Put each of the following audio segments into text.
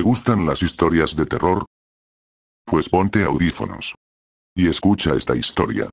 ¿Te gustan las historias de terror? Pues ponte audífonos. Y escucha esta historia.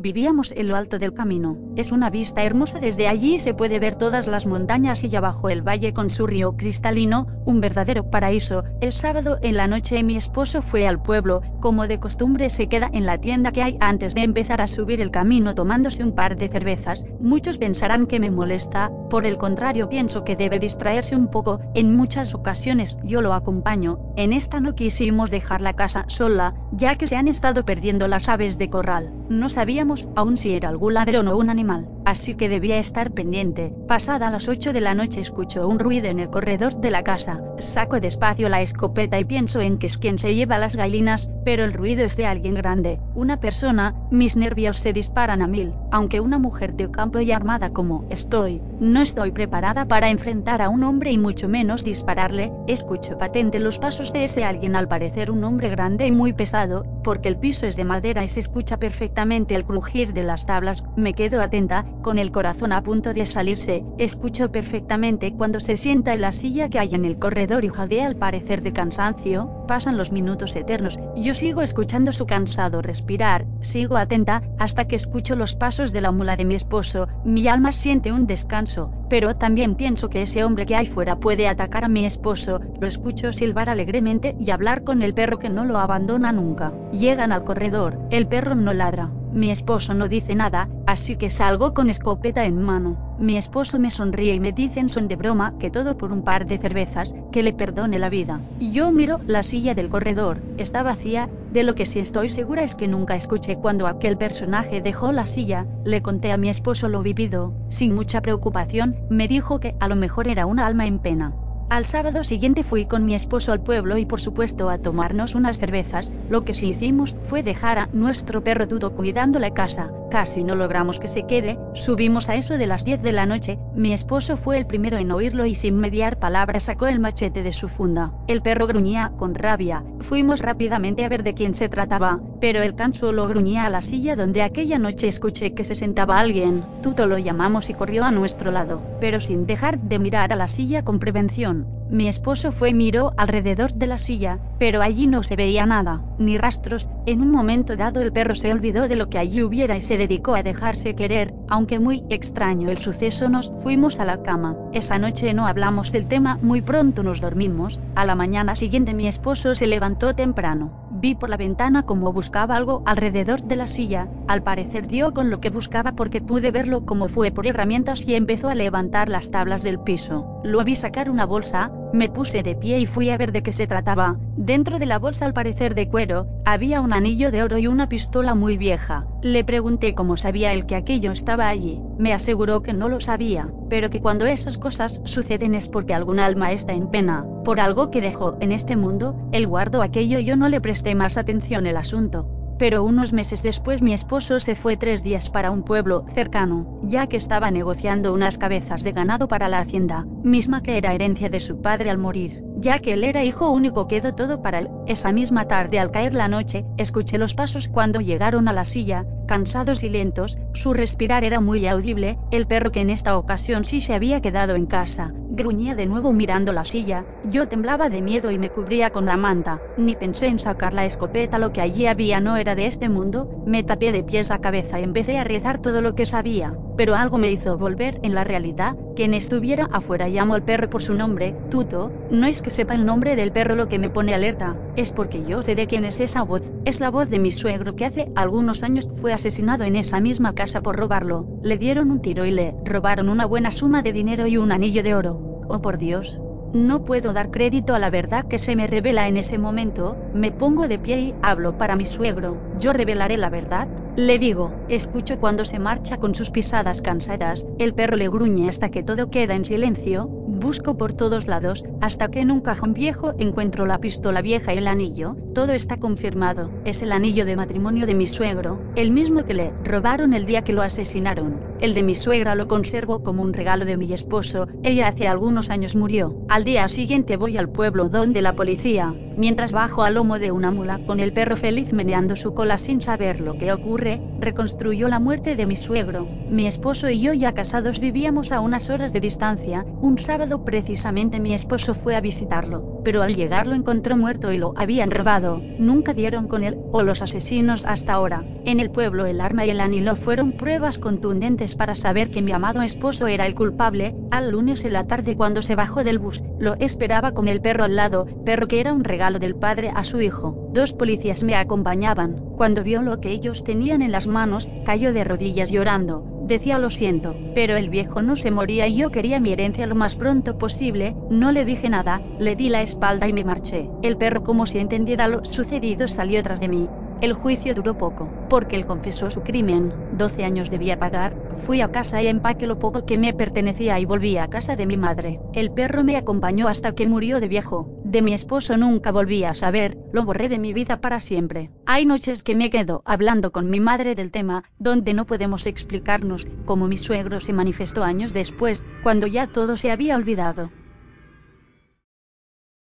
Vivíamos en lo alto del camino. Es una vista hermosa desde allí se puede ver todas las montañas y abajo el valle con su río cristalino, un verdadero paraíso. El sábado en la noche mi esposo fue al pueblo, como de costumbre se queda en la tienda que hay antes de empezar a subir el camino tomándose un par de cervezas. Muchos pensarán que me molesta, por el contrario pienso que debe distraerse un poco, en muchas ocasiones yo lo acompaño. En esta no quisimos dejar la casa sola, ya que se han estado perdiendo las aves de corral. No sabíamos aún si era algún ladrón o un animal, así que debía estar pendiente. Pasada las 8 de la noche escucho un ruido en el corredor de la casa. Saco despacio la escopeta y pienso en que es quien se lleva las gallinas, pero el ruido es de alguien grande, una persona, mis nervios se disparan a mil, aunque una mujer de campo y armada como estoy, no estoy preparada para enfrentar a un hombre y mucho menos dispararle, escucho patente los pasos de ese alguien al parecer un hombre grande y muy pesado, porque el piso es de madera y se escucha perfectamente el crujir de las tablas, me quedo atenta, con el corazón a punto de salirse, escucho perfectamente cuando se sienta en la silla que hay en el corredor y jadea al parecer de cansancio, pasan los minutos eternos, yo sigo escuchando su cansado respirar, sigo atenta, hasta que escucho los pasos de la mula de mi esposo, mi alma siente un descanso, pero también pienso que ese hombre que hay fuera puede atacar a mi esposo, lo escucho silbar alegremente y hablar con el perro que no lo abandona nunca. Llegan al corredor, el perro no ladra. Mi esposo no dice nada, así que salgo con escopeta en mano. Mi esposo me sonríe y me dice en son de broma que todo por un par de cervezas, que le perdone la vida. Yo miro la silla del corredor, está vacía, de lo que sí estoy segura es que nunca escuché cuando aquel personaje dejó la silla, le conté a mi esposo lo vivido, sin mucha preocupación, me dijo que a lo mejor era una alma en pena. Al sábado siguiente fui con mi esposo al pueblo y por supuesto a tomarnos unas cervezas, lo que sí hicimos fue dejar a nuestro perro Dudo cuidando la casa, casi no logramos que se quede, subimos a eso de las 10 de la noche, mi esposo fue el primero en oírlo y sin mediar palabras sacó el machete de su funda. El perro gruñía con rabia, fuimos rápidamente a ver de quién se trataba, pero el can solo gruñía a la silla donde aquella noche escuché que se sentaba alguien, Tuto lo llamamos y corrió a nuestro lado, pero sin dejar de mirar a la silla con prevención. Mi esposo fue y miró alrededor de la silla, pero allí no se veía nada, ni rastros. En un momento dado el perro se olvidó de lo que allí hubiera y se dedicó a dejarse querer, aunque muy extraño el suceso nos fuimos a la cama. Esa noche no hablamos del tema, muy pronto nos dormimos. A la mañana siguiente mi esposo se levantó temprano. Vi por la ventana como buscaba algo alrededor de la silla, al parecer dio con lo que buscaba porque pude verlo como fue por herramientas y empezó a levantar las tablas del piso. Lo vi sacar una bolsa, me puse de pie y fui a ver de qué se trataba. Dentro de la bolsa al parecer de cuero, había un anillo de oro y una pistola muy vieja. Le pregunté cómo sabía él que aquello estaba allí. Me aseguró que no lo sabía, pero que cuando esas cosas suceden es porque algún alma está en pena. Por algo que dejó en este mundo, él guardó aquello y yo no le presté más atención el asunto pero unos meses después mi esposo se fue tres días para un pueblo cercano, ya que estaba negociando unas cabezas de ganado para la hacienda, misma que era herencia de su padre al morir. Ya que él era hijo único quedó todo para él. Esa misma tarde al caer la noche, escuché los pasos cuando llegaron a la silla, cansados y lentos, su respirar era muy audible, el perro que en esta ocasión sí se había quedado en casa, gruñía de nuevo mirando la silla, yo temblaba de miedo y me cubría con la manta, ni pensé en sacar la escopeta, lo que allí había no era de este mundo, me tapé de pies a cabeza y empecé a rezar todo lo que sabía, pero algo me hizo volver en la realidad, quien estuviera afuera llamó al perro por su nombre, Tuto, no es que sepa el nombre del perro lo que me pone alerta, es porque yo sé de quién es esa voz, es la voz de mi suegro que hace algunos años fue asesinado en esa misma casa por robarlo, le dieron un tiro y le robaron una buena suma de dinero y un anillo de oro. Oh por Dios. No puedo dar crédito a la verdad que se me revela en ese momento, me pongo de pie y hablo para mi suegro, yo revelaré la verdad, le digo, escucho cuando se marcha con sus pisadas cansadas, el perro le gruñe hasta que todo queda en silencio, busco por todos lados, hasta que en un cajón viejo encuentro la pistola vieja y el anillo, todo está confirmado, es el anillo de matrimonio de mi suegro, el mismo que le robaron el día que lo asesinaron. El de mi suegra lo conservo como un regalo de mi esposo, ella hace algunos años murió. Al día siguiente voy al pueblo donde la policía, mientras bajo al lomo de una mula con el perro feliz meneando su cola sin saber lo que ocurre, reconstruyó la muerte de mi suegro. Mi esposo y yo ya casados vivíamos a unas horas de distancia, un sábado precisamente mi esposo fue a visitarlo, pero al llegar lo encontró muerto y lo habían robado, nunca dieron con él, o los asesinos hasta ahora. En el pueblo el arma y el anillo fueron pruebas contundentes para saber que mi amado esposo era el culpable, al lunes en la tarde cuando se bajó del bus, lo esperaba con el perro al lado, perro que era un regalo del padre a su hijo. Dos policías me acompañaban, cuando vio lo que ellos tenían en las manos, cayó de rodillas llorando, decía lo siento, pero el viejo no se moría y yo quería mi herencia lo más pronto posible, no le dije nada, le di la espalda y me marché. El perro como si entendiera lo sucedido salió tras de mí, el juicio duró poco, porque él confesó su crimen, 12 años debía pagar, fui a casa y empaqué lo poco que me pertenecía y volví a casa de mi madre. El perro me acompañó hasta que murió de viejo, de mi esposo nunca volví a saber, lo borré de mi vida para siempre. Hay noches que me quedo hablando con mi madre del tema, donde no podemos explicarnos cómo mi suegro se manifestó años después, cuando ya todo se había olvidado.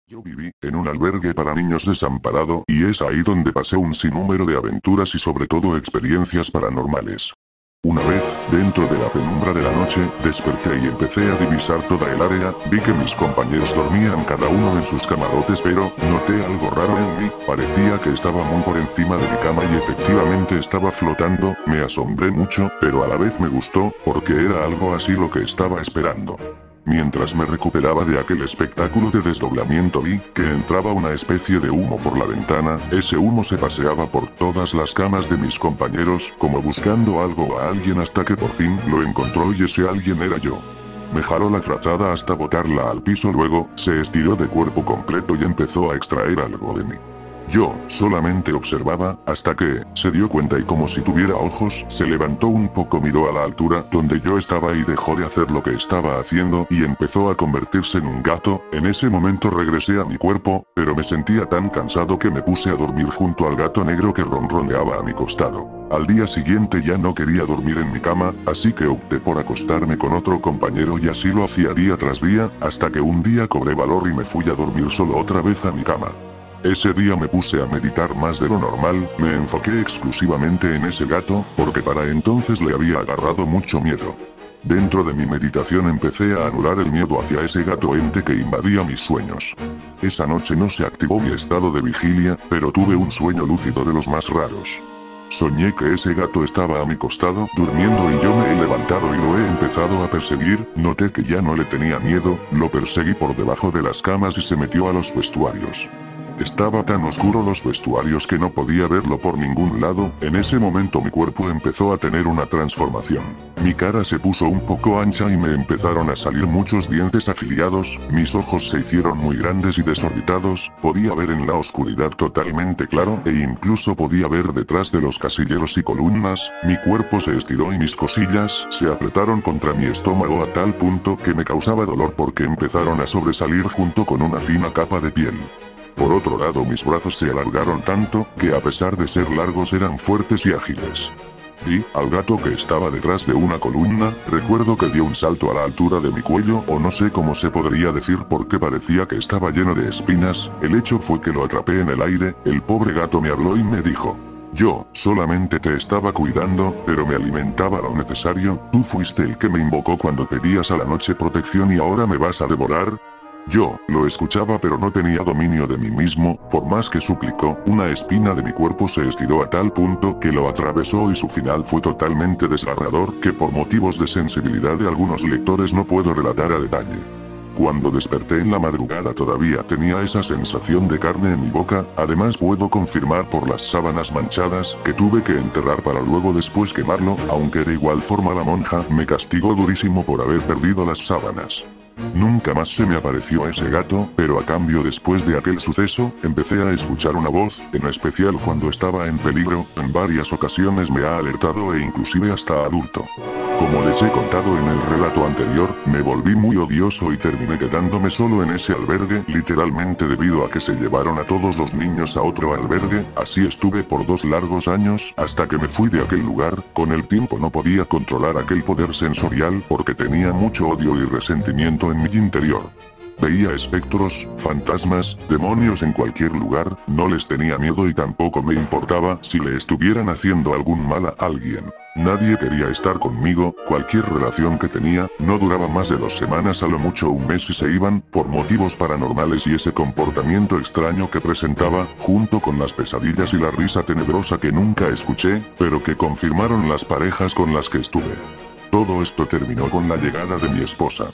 Yo viví en un albergue para niños desamparado y es ahí donde pasé un sinnúmero de aventuras y sobre todo experiencias paranormales. Una vez, dentro de la penumbra de la noche, desperté y empecé a divisar toda el área, vi que mis compañeros dormían cada uno en sus camarotes pero, noté algo raro en mí, parecía que estaba muy por encima de mi cama y efectivamente estaba flotando, me asombré mucho, pero a la vez me gustó, porque era algo así lo que estaba esperando. Mientras me recuperaba de aquel espectáculo de desdoblamiento vi que entraba una especie de humo por la ventana, ese humo se paseaba por todas las camas de mis compañeros, como buscando algo o a alguien hasta que por fin lo encontró y ese alguien era yo. Me jaló la frazada hasta botarla al piso luego, se estiró de cuerpo completo y empezó a extraer algo de mí. Yo, solamente observaba, hasta que, se dio cuenta y como si tuviera ojos, se levantó un poco miró a la altura donde yo estaba y dejó de hacer lo que estaba haciendo y empezó a convertirse en un gato, en ese momento regresé a mi cuerpo, pero me sentía tan cansado que me puse a dormir junto al gato negro que ronroneaba a mi costado. Al día siguiente ya no quería dormir en mi cama, así que opté por acostarme con otro compañero y así lo hacía día tras día, hasta que un día cobré valor y me fui a dormir solo otra vez a mi cama. Ese día me puse a meditar más de lo normal, me enfoqué exclusivamente en ese gato, porque para entonces le había agarrado mucho miedo. Dentro de mi meditación empecé a anular el miedo hacia ese gato ente que invadía mis sueños. Esa noche no se activó mi estado de vigilia, pero tuve un sueño lúcido de los más raros. Soñé que ese gato estaba a mi costado, durmiendo y yo me he levantado y lo he empezado a perseguir, noté que ya no le tenía miedo, lo perseguí por debajo de las camas y se metió a los vestuarios. Estaba tan oscuro los vestuarios que no podía verlo por ningún lado, en ese momento mi cuerpo empezó a tener una transformación. Mi cara se puso un poco ancha y me empezaron a salir muchos dientes afiliados, mis ojos se hicieron muy grandes y desorbitados, podía ver en la oscuridad totalmente claro e incluso podía ver detrás de los casilleros y columnas, mi cuerpo se estiró y mis cosillas se apretaron contra mi estómago a tal punto que me causaba dolor porque empezaron a sobresalir junto con una fina capa de piel. Por otro lado mis brazos se alargaron tanto, que a pesar de ser largos eran fuertes y ágiles. Vi, al gato que estaba detrás de una columna, recuerdo que dio un salto a la altura de mi cuello o no sé cómo se podría decir porque parecía que estaba lleno de espinas, el hecho fue que lo atrapé en el aire, el pobre gato me habló y me dijo, yo, solamente te estaba cuidando, pero me alimentaba lo necesario, tú fuiste el que me invocó cuando pedías a la noche protección y ahora me vas a devorar, yo, lo escuchaba pero no tenía dominio de mí mismo, por más que suplicó, una espina de mi cuerpo se estiró a tal punto que lo atravesó y su final fue totalmente desgarrador que por motivos de sensibilidad de algunos lectores no puedo relatar a detalle. Cuando desperté en la madrugada todavía tenía esa sensación de carne en mi boca, además puedo confirmar por las sábanas manchadas que tuve que enterrar para luego después quemarlo, aunque de igual forma la monja me castigó durísimo por haber perdido las sábanas. Nunca más se me apareció ese gato, pero a cambio después de aquel suceso, empecé a escuchar una voz, en especial cuando estaba en peligro, en varias ocasiones me ha alertado e inclusive hasta adulto. Como les he contado en el relato anterior, me volví muy odioso y terminé quedándome solo en ese albergue, literalmente debido a que se llevaron a todos los niños a otro albergue, así estuve por dos largos años, hasta que me fui de aquel lugar, con el tiempo no podía controlar aquel poder sensorial, porque tenía mucho odio y resentimiento en mi interior. Veía espectros, fantasmas, demonios en cualquier lugar, no les tenía miedo y tampoco me importaba si le estuvieran haciendo algún mal a alguien. Nadie quería estar conmigo, cualquier relación que tenía, no duraba más de dos semanas a lo mucho un mes y se iban, por motivos paranormales y ese comportamiento extraño que presentaba, junto con las pesadillas y la risa tenebrosa que nunca escuché, pero que confirmaron las parejas con las que estuve. Todo esto terminó con la llegada de mi esposa.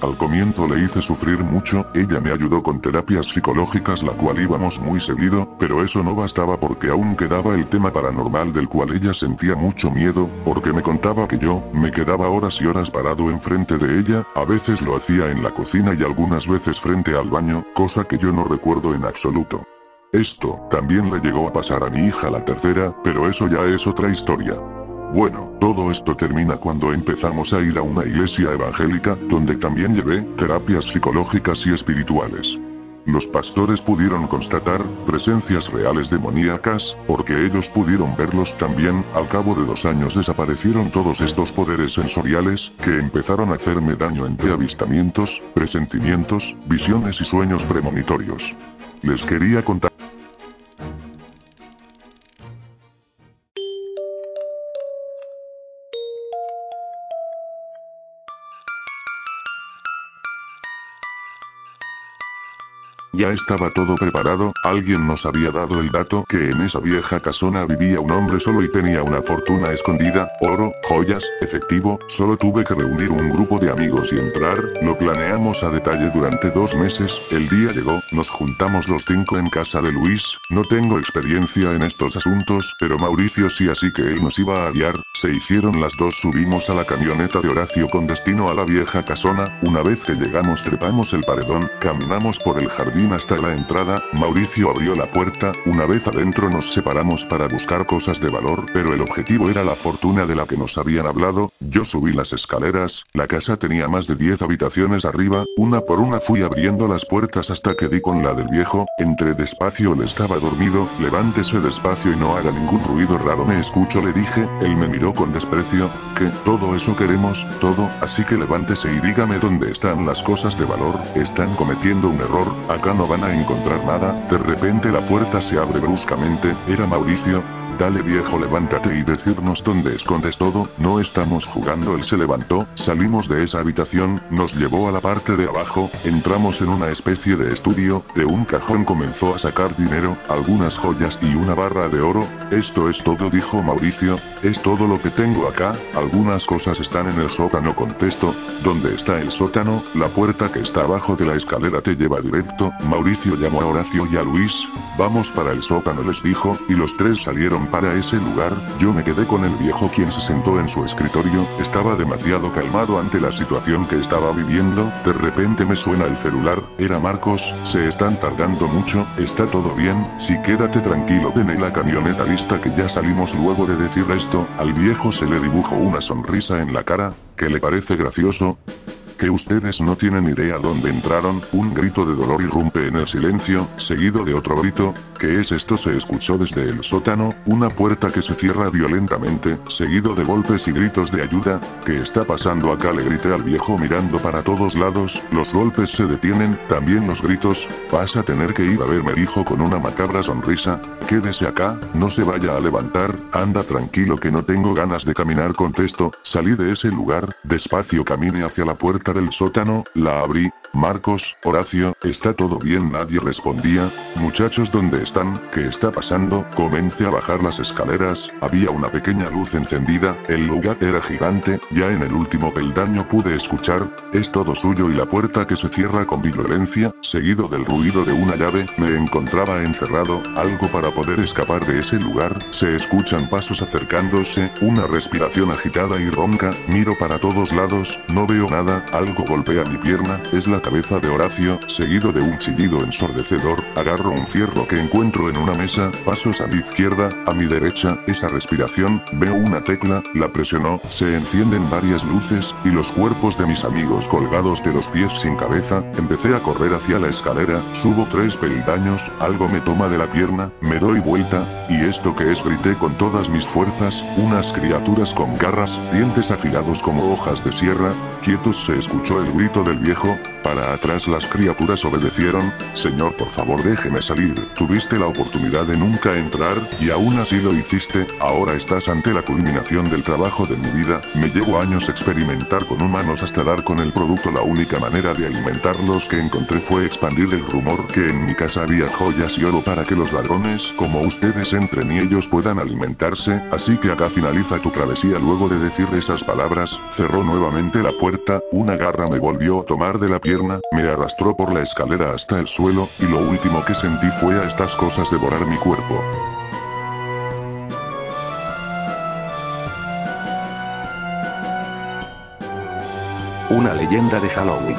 Al comienzo le hice sufrir mucho, ella me ayudó con terapias psicológicas la cual íbamos muy seguido, pero eso no bastaba porque aún quedaba el tema paranormal del cual ella sentía mucho miedo, porque me contaba que yo, me quedaba horas y horas parado enfrente de ella, a veces lo hacía en la cocina y algunas veces frente al baño, cosa que yo no recuerdo en absoluto. Esto, también le llegó a pasar a mi hija la tercera, pero eso ya es otra historia. Bueno, todo esto termina cuando empezamos a ir a una iglesia evangélica, donde también llevé terapias psicológicas y espirituales. Los pastores pudieron constatar presencias reales demoníacas, porque ellos pudieron verlos también, al cabo de dos años desaparecieron todos estos poderes sensoriales, que empezaron a hacerme daño entre avistamientos, presentimientos, visiones y sueños premonitorios. Les quería contar Ya estaba todo preparado, alguien nos había dado el dato que en esa vieja casona vivía un hombre solo y tenía una fortuna escondida, oro, joyas, efectivo, solo tuve que reunir un grupo de amigos y entrar, lo planeamos a detalle durante dos meses, el día llegó, nos juntamos los cinco en casa de Luis, no tengo experiencia en estos asuntos, pero Mauricio sí así que él nos iba a guiar, se hicieron las dos subimos a la camioneta de Horacio con destino a la vieja casona, una vez que llegamos trepamos el paredón, caminamos por el jardín hasta la entrada, Mauricio abrió la puerta, una vez adentro nos separamos para buscar cosas de valor, pero el objetivo era la fortuna de la que nos habían hablado, yo subí las escaleras, la casa tenía más de 10 habitaciones arriba, una por una fui abriendo las puertas hasta que di con la del viejo, entré despacio él estaba dormido, levántese despacio y no haga ningún ruido raro me escucho le dije, él me miró con desprecio, que, todo eso queremos, todo, así que levántese y dígame dónde están las cosas de valor, están cometiendo un error, acá no van a encontrar nada, de repente la puerta se abre bruscamente, era Mauricio, Dale viejo levántate y decirnos dónde escondes todo, no estamos jugando. Él se levantó, salimos de esa habitación, nos llevó a la parte de abajo, entramos en una especie de estudio, de un cajón comenzó a sacar dinero, algunas joyas y una barra de oro, esto es todo dijo Mauricio, es todo lo que tengo acá, algunas cosas están en el sótano contesto, ¿dónde está el sótano? La puerta que está abajo de la escalera te lleva directo, Mauricio llamó a Horacio y a Luis, vamos para el sótano les dijo, y los tres salieron para ese lugar, yo me quedé con el viejo quien se sentó en su escritorio, estaba demasiado calmado ante la situación que estaba viviendo, de repente me suena el celular, era Marcos, se están tardando mucho, está todo bien, si quédate tranquilo ven la camioneta lista que ya salimos luego de decir esto, al viejo se le dibujó una sonrisa en la cara, que le parece gracioso, que ustedes no tienen idea dónde entraron, un grito de dolor irrumpe en el silencio, seguido de otro grito, ¿qué es esto? Se escuchó desde el sótano, una puerta que se cierra violentamente, seguido de golpes y gritos de ayuda, ¿qué está pasando acá? Le grité al viejo mirando para todos lados, los golpes se detienen, también los gritos, vas a tener que ir a ver me dijo con una macabra sonrisa, quédese acá, no se vaya a levantar, anda tranquilo que no tengo ganas de caminar contesto, salí de ese lugar, despacio caminé hacia la puerta del sótano, la abrí, Marcos, Horacio, ¿está todo bien? Nadie respondía. Muchachos, ¿dónde están? ¿Qué está pasando? Comencé a bajar las escaleras, había una pequeña luz encendida, el lugar era gigante, ya en el último peldaño pude escuchar, es todo suyo y la puerta que se cierra con violencia, seguido del ruido de una llave, me encontraba encerrado, algo para poder escapar de ese lugar, se escuchan pasos acercándose, una respiración agitada y ronca, miro para todos lados, no veo nada, algo golpea mi pierna, es la cabeza de Horacio, seguido de un chillido ensordecedor, agarro un fierro que encuentro en una mesa, pasos a mi izquierda, a mi derecha, esa respiración, veo una tecla, la presionó, se encienden varias luces, y los cuerpos de mis amigos colgados de los pies sin cabeza, empecé a correr hacia la escalera, subo tres peldaños, algo me toma de la pierna, me doy vuelta, y esto que es grité con todas mis fuerzas, unas criaturas con garras, dientes afilados como hojas de sierra, quietos se escuchó el grito del viejo, para atrás las criaturas obedecieron, Señor por favor déjeme salir, tuviste la oportunidad de nunca entrar, y aún así lo hiciste, ahora estás ante la culminación del trabajo de mi vida, me llevo años experimentar con humanos hasta dar con el producto. La única manera de alimentarlos que encontré fue expandir el rumor que en mi casa había joyas y oro para que los ladrones como ustedes entren y ellos puedan alimentarse, así que acá finaliza tu travesía luego de decir esas palabras, cerró nuevamente la puerta, una garra me volvió a tomar de la me arrastró por la escalera hasta el suelo, y lo último que sentí fue a estas cosas devorar mi cuerpo. Una leyenda de Halloween.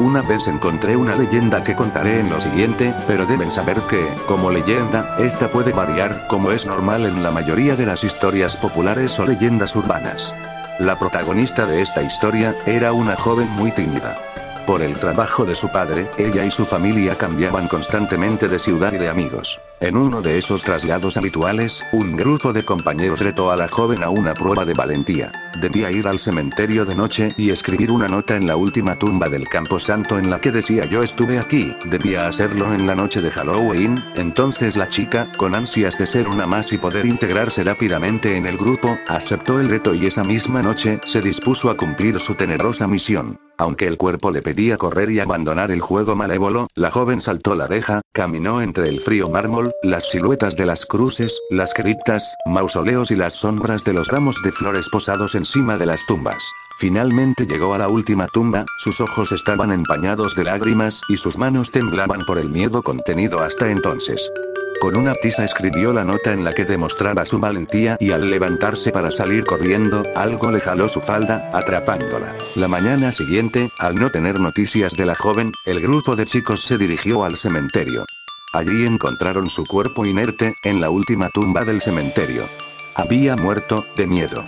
Una vez encontré una leyenda que contaré en lo siguiente, pero deben saber que, como leyenda, esta puede variar, como es normal en la mayoría de las historias populares o leyendas urbanas. La protagonista de esta historia, era una joven muy tímida. Por el trabajo de su padre, ella y su familia cambiaban constantemente de ciudad y de amigos. En uno de esos traslados habituales, un grupo de compañeros retó a la joven a una prueba de valentía. Debía ir al cementerio de noche y escribir una nota en la última tumba del camposanto en la que decía yo estuve aquí, debía hacerlo en la noche de Halloween, entonces la chica, con ansias de ser una más y poder integrarse rápidamente en el grupo, aceptó el reto y esa misma noche, se dispuso a cumplir su tenerosa misión. Aunque el cuerpo le pedía correr y abandonar el juego malévolo, la joven saltó la reja, caminó entre el frío mármol, las siluetas de las cruces, las criptas, mausoleos y las sombras de los ramos de flores posados encima de las tumbas. Finalmente llegó a la última tumba, sus ojos estaban empañados de lágrimas y sus manos temblaban por el miedo contenido hasta entonces. Con una tiza escribió la nota en la que demostraba su valentía y al levantarse para salir corriendo, algo le jaló su falda, atrapándola. La mañana siguiente, al no tener noticias de la joven, el grupo de chicos se dirigió al cementerio. Allí encontraron su cuerpo inerte, en la última tumba del cementerio. Había muerto, de miedo.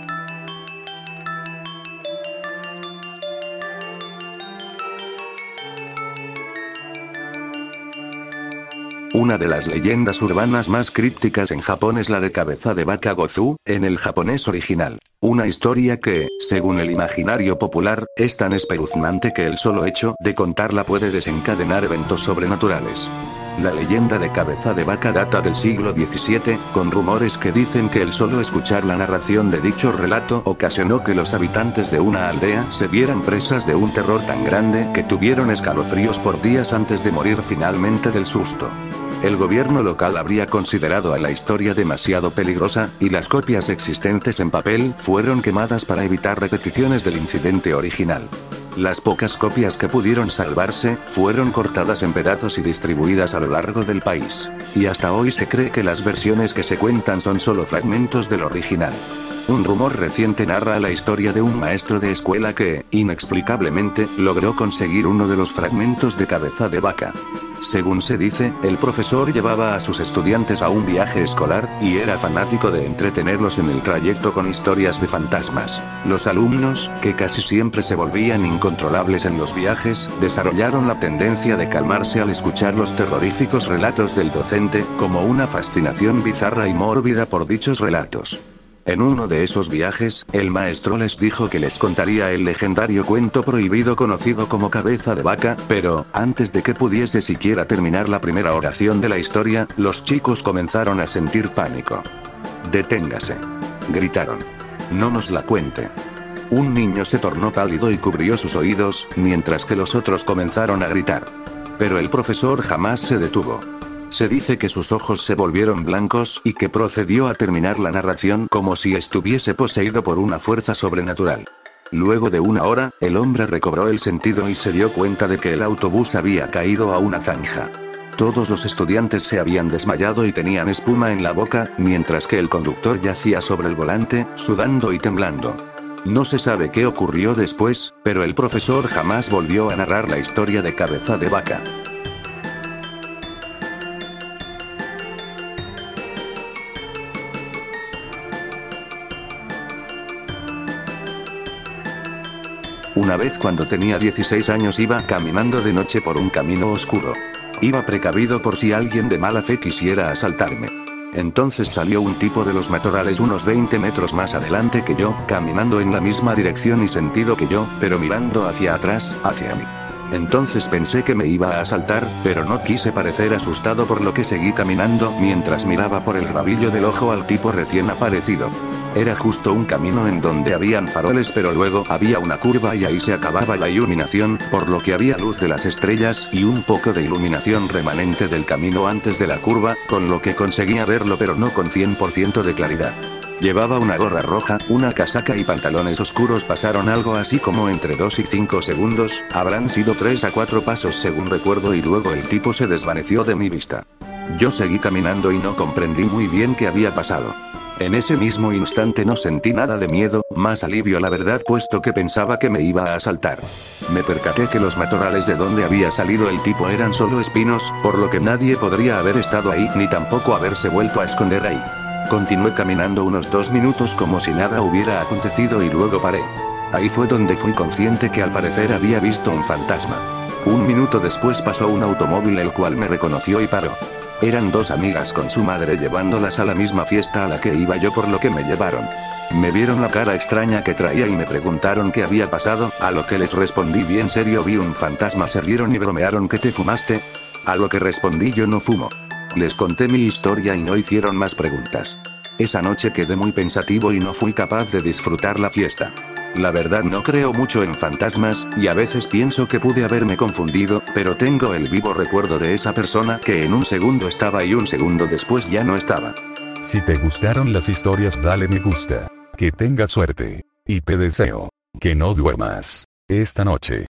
Una de las leyendas urbanas más crípticas en Japón es la de cabeza de vaca Gozu, en el japonés original. Una historia que, según el imaginario popular, es tan espeluznante que el solo hecho de contarla puede desencadenar eventos sobrenaturales. La leyenda de cabeza de vaca data del siglo XVII, con rumores que dicen que el solo escuchar la narración de dicho relato ocasionó que los habitantes de una aldea se vieran presas de un terror tan grande que tuvieron escalofríos por días antes de morir finalmente del susto. El gobierno local habría considerado a la historia demasiado peligrosa, y las copias existentes en papel fueron quemadas para evitar repeticiones del incidente original. Las pocas copias que pudieron salvarse, fueron cortadas en pedazos y distribuidas a lo largo del país. Y hasta hoy se cree que las versiones que se cuentan son solo fragmentos del original. Un rumor reciente narra la historia de un maestro de escuela que, inexplicablemente, logró conseguir uno de los fragmentos de cabeza de vaca. Según se dice, el profesor llevaba a sus estudiantes a un viaje escolar, y era fanático de entretenerlos en el trayecto con historias de fantasmas. Los alumnos, que casi siempre se volvían incontrolables en los viajes, desarrollaron la tendencia de calmarse al escuchar los terroríficos relatos del docente, como una fascinación bizarra y mórbida por dichos relatos. En uno de esos viajes, el maestro les dijo que les contaría el legendario cuento prohibido conocido como cabeza de vaca, pero, antes de que pudiese siquiera terminar la primera oración de la historia, los chicos comenzaron a sentir pánico. Deténgase. Gritaron. No nos la cuente. Un niño se tornó pálido y cubrió sus oídos, mientras que los otros comenzaron a gritar. Pero el profesor jamás se detuvo. Se dice que sus ojos se volvieron blancos y que procedió a terminar la narración como si estuviese poseído por una fuerza sobrenatural. Luego de una hora, el hombre recobró el sentido y se dio cuenta de que el autobús había caído a una zanja. Todos los estudiantes se habían desmayado y tenían espuma en la boca, mientras que el conductor yacía sobre el volante, sudando y temblando. No se sabe qué ocurrió después, pero el profesor jamás volvió a narrar la historia de cabeza de vaca. Una vez cuando tenía 16 años iba caminando de noche por un camino oscuro. Iba precavido por si alguien de mala fe quisiera asaltarme. Entonces salió un tipo de los matorrales unos 20 metros más adelante que yo, caminando en la misma dirección y sentido que yo, pero mirando hacia atrás, hacia mí. Entonces pensé que me iba a asaltar, pero no quise parecer asustado por lo que seguí caminando mientras miraba por el rabillo del ojo al tipo recién aparecido. Era justo un camino en donde habían faroles pero luego había una curva y ahí se acababa la iluminación, por lo que había luz de las estrellas y un poco de iluminación remanente del camino antes de la curva, con lo que conseguía verlo pero no con 100% de claridad. Llevaba una gorra roja, una casaca y pantalones oscuros. Pasaron algo así como entre 2 y 5 segundos, habrán sido 3 a 4 pasos según recuerdo y luego el tipo se desvaneció de mi vista. Yo seguí caminando y no comprendí muy bien qué había pasado. En ese mismo instante no sentí nada de miedo, más alivio la verdad puesto que pensaba que me iba a asaltar. Me percaté que los matorrales de donde había salido el tipo eran solo espinos, por lo que nadie podría haber estado ahí ni tampoco haberse vuelto a esconder ahí. Continué caminando unos dos minutos como si nada hubiera acontecido y luego paré. Ahí fue donde fui consciente que al parecer había visto un fantasma. Un minuto después pasó un automóvil el cual me reconoció y paró. Eran dos amigas con su madre llevándolas a la misma fiesta a la que iba yo por lo que me llevaron. Me vieron la cara extraña que traía y me preguntaron qué había pasado, a lo que les respondí bien serio vi un fantasma se rieron y bromearon que te fumaste. A lo que respondí yo no fumo. Les conté mi historia y no hicieron más preguntas. Esa noche quedé muy pensativo y no fui capaz de disfrutar la fiesta. La verdad no creo mucho en fantasmas, y a veces pienso que pude haberme confundido, pero tengo el vivo recuerdo de esa persona que en un segundo estaba y un segundo después ya no estaba. Si te gustaron las historias dale me gusta. Que tengas suerte. Y te deseo que no duermas esta noche.